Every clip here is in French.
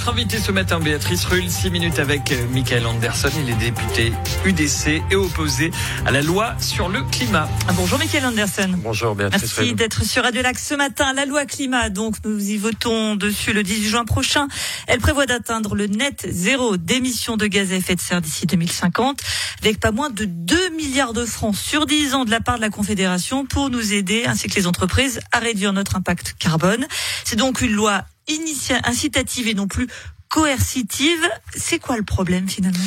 Notre invité ce matin, Béatrice Rull, 6 minutes avec euh, Michael Anderson. Il est député UDC et opposé à la loi sur le climat. Ah, bonjour Michael Anderson. Bonjour Béatrice Merci d'être sur Radio Lac ce matin. La loi climat, donc nous y votons dessus le 18 juin prochain. Elle prévoit d'atteindre le net zéro d'émissions de gaz à effet de serre d'ici 2050, avec pas moins de 2 milliards de francs sur 10 ans de la part de la Confédération pour nous aider, ainsi que les entreprises, à réduire notre impact carbone. C'est donc une loi incitative et non plus coercitive. C'est quoi le problème finalement?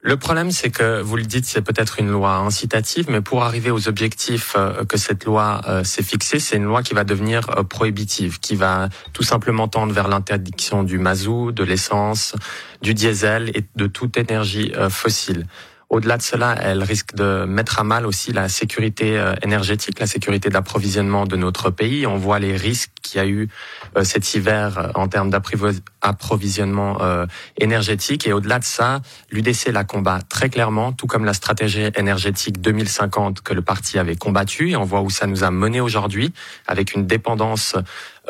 Le problème, c'est que vous le dites, c'est peut-être une loi incitative, mais pour arriver aux objectifs euh, que cette loi euh, s'est fixée, c'est une loi qui va devenir euh, prohibitive, qui va tout simplement tendre vers l'interdiction du mazout, de l'essence, du diesel et de toute énergie fossile. Au-delà de cela, elle risque de mettre à mal aussi la sécurité énergétique, la sécurité d'approvisionnement de notre pays. On voit les risques qu'il y a eu euh, cet hiver euh, en termes d'approvisionnement énergétique. Et au-delà de ça, l'UDC la combat très clairement, tout comme la stratégie énergétique 2050 que le parti avait combattu. Et on voit où ça nous a mené aujourd'hui, avec une dépendance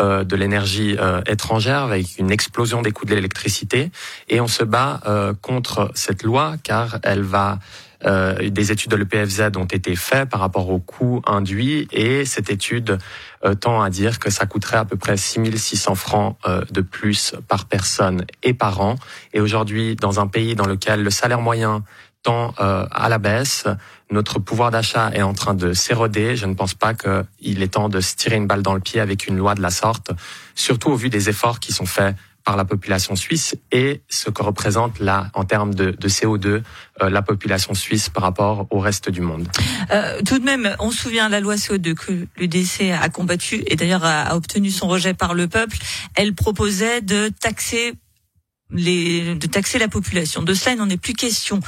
euh, de l'énergie euh, étrangère avec une explosion des coûts de l'électricité et on se bat euh, contre cette loi car elle va des études de l'EPFZ ont été faites par rapport aux coûts induits et cette étude tend à dire que ça coûterait à peu près 6600 francs de plus par personne et par an. Et aujourd'hui, dans un pays dans lequel le salaire moyen tend à la baisse, notre pouvoir d'achat est en train de s'éroder. Je ne pense pas qu'il est temps de se tirer une balle dans le pied avec une loi de la sorte, surtout au vu des efforts qui sont faits par la population suisse et ce que représente là, en termes de, CO2, euh, la population suisse par rapport au reste du monde. Euh, tout de même, on se souvient la loi CO2 que l'UDC a combattu et d'ailleurs a, obtenu son rejet par le peuple. Elle proposait de taxer les, de taxer la population. De cela, il n'en est plus question.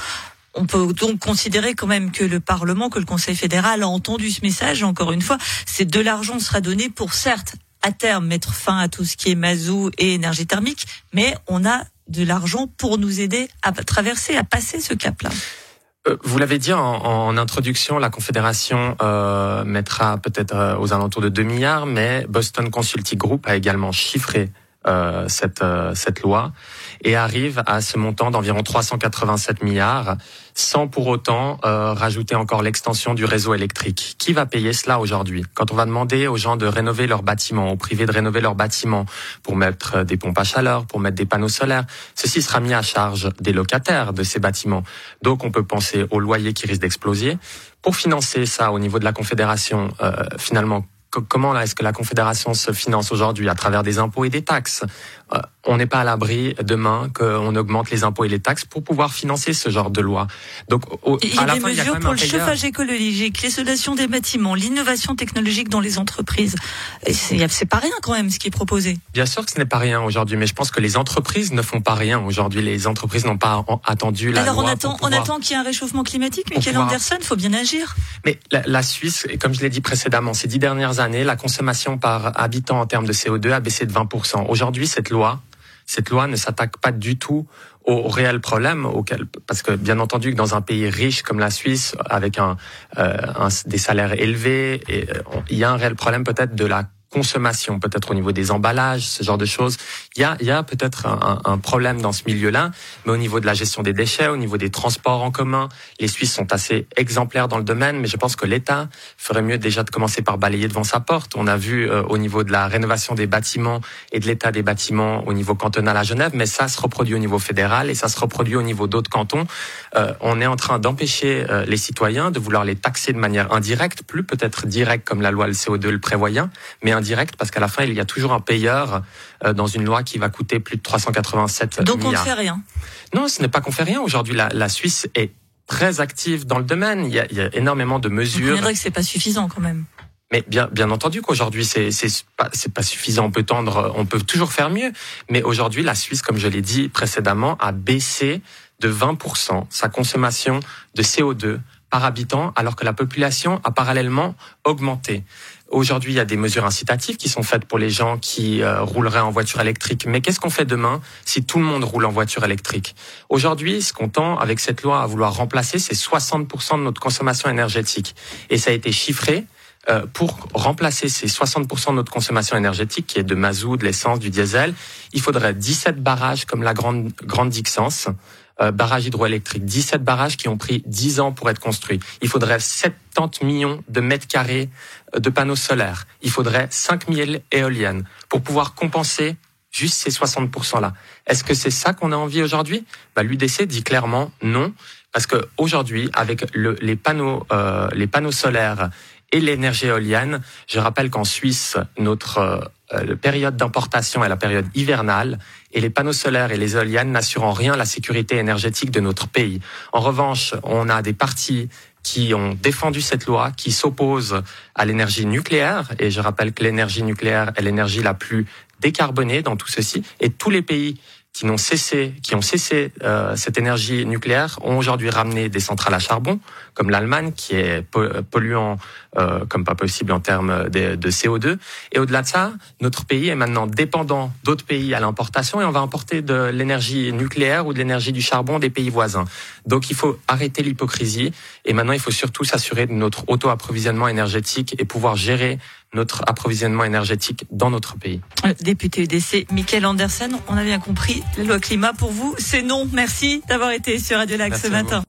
On peut donc considérer quand même que le Parlement, que le Conseil fédéral a entendu ce message. Encore une fois, c'est de l'argent sera donné pour certes à terme mettre fin à tout ce qui est mazout et énergie thermique, mais on a de l'argent pour nous aider à traverser, à passer ce cap-là. Euh, vous l'avez dit en, introduction, la Confédération euh, mettra peut-être euh, aux alentours de 2 milliards, mais Boston Consulting Group a également chiffré euh, cette, euh, cette loi et arrive à ce montant d'environ 387 milliards sans pour autant euh, rajouter encore l'extension du réseau électrique. Qui va payer cela aujourd'hui? Quand on va demander aux gens de rénover leurs bâtiments, aux privés de rénover leurs bâtiments pour mettre des pompes à chaleur, pour mettre des panneaux solaires, ceci sera mis à charge des locataires de ces bâtiments. Donc on peut penser aux loyers qui risquent d'exploser. Pour financer ça au niveau de la Confédération, finalement, comment est-ce que la Confédération se finance aujourd'hui? À travers des impôts et des taxes euh, on n'est pas à l'abri demain qu'on augmente les impôts et les taxes pour pouvoir financer ce genre de loi. Donc, il y a des mesures pour le chauffage écologique, l'isolation des bâtiments, l'innovation technologique dans les entreprises. C'est pas rien quand même ce qui est proposé. Bien sûr que ce n'est pas rien aujourd'hui, mais je pense que les entreprises ne font pas rien aujourd'hui. Les entreprises n'ont pas attendu la Alors loi on attend, on attend qu'il y ait un réchauffement climatique, Michael pouvoir... Anderson, faut bien agir. Mais la, la Suisse, comme je l'ai dit précédemment, ces dix dernières années, la consommation par habitant en termes de CO2 a baissé de 20%. Aujourd'hui, cette loi cette loi ne s'attaque pas du tout au réel problème auquel parce que bien entendu que dans un pays riche comme la Suisse avec un, euh, des salaires élevés et, euh, il y a un réel problème peut-être de la consommation, peut-être au niveau des emballages, ce genre de choses. Il y a, il y a peut-être un, un, problème dans ce milieu-là, mais au niveau de la gestion des déchets, au niveau des transports en commun, les Suisses sont assez exemplaires dans le domaine, mais je pense que l'État ferait mieux déjà de commencer par balayer devant sa porte. On a vu euh, au niveau de la rénovation des bâtiments et de l'état des bâtiments au niveau cantonal à Genève, mais ça se reproduit au niveau fédéral et ça se reproduit au niveau d'autres cantons. Euh, on est en train d'empêcher euh, les citoyens de vouloir les taxer de manière indirecte, plus peut-être directe comme la loi le CO2 le prévoyait, mais direct parce qu'à la fin, il y a toujours un payeur euh, dans une loi qui va coûter plus de 387 Donc milliards. Donc on ne fait rien. Non, ce n'est pas qu'on fait rien. Aujourd'hui, la, la Suisse est très active dans le domaine. Il y a, il y a énormément de mesures. On que c'est pas suffisant quand même. Mais bien, bien entendu qu'aujourd'hui c'est c'est pas c'est pas suffisant. On peut tendre, on peut toujours faire mieux. Mais aujourd'hui, la Suisse, comme je l'ai dit précédemment, a baissé de 20% sa consommation de CO2 par habitant, alors que la population a parallèlement augmenté. Aujourd'hui, il y a des mesures incitatives qui sont faites pour les gens qui euh, rouleraient en voiture électrique. Mais qu'est-ce qu'on fait demain si tout le monde roule en voiture électrique? Aujourd'hui, ce qu'on tend avec cette loi à vouloir remplacer, c'est 60% de notre consommation énergétique. Et ça a été chiffré euh, pour remplacer ces 60% de notre consommation énergétique, qui est de mazout, de l'essence, du diesel, il faudrait 17 barrages comme la Grande, grande Dixence, barrages hydroélectriques, 17 barrages qui ont pris 10 ans pour être construits. Il faudrait 70 millions de mètres carrés euh, de panneaux solaires. Il faudrait 5000 éoliennes pour pouvoir compenser juste ces 60%-là. Est-ce que c'est ça qu'on a envie aujourd'hui? Bah, L'UDC dit clairement non, parce que aujourd'hui, avec le, les panneaux, euh, les panneaux solaires et l'énergie éolienne, je rappelle qu'en Suisse, notre euh, période d'importation est la période hivernale et les panneaux solaires et les éoliennes n'assurent en rien la sécurité énergétique de notre pays. En revanche, on a des partis qui ont défendu cette loi, qui s'opposent à l'énergie nucléaire. Et je rappelle que l'énergie nucléaire est l'énergie la plus décarbonée dans tout ceci. Et tous les pays qui n'ont cessé, qui ont cessé euh, cette énergie nucléaire ont aujourd'hui ramené des centrales à charbon, comme l'Allemagne, qui est polluant euh, comme pas possible en termes de, de CO2. Et au-delà de ça, notre pays est maintenant dépendant d'autres pays à l'importation et on va importer de l'énergie nucléaire ou de l'énergie du charbon des pays voisins. Donc il faut arrêter l'hypocrisie et maintenant il faut surtout s'assurer de notre auto-approvisionnement énergétique et pouvoir gérer notre approvisionnement énergétique dans notre pays. Euh, député UDC, Michael Anderson, on a bien compris, la loi climat pour vous, c'est non. Merci d'avoir été sur Radio Lac ce matin.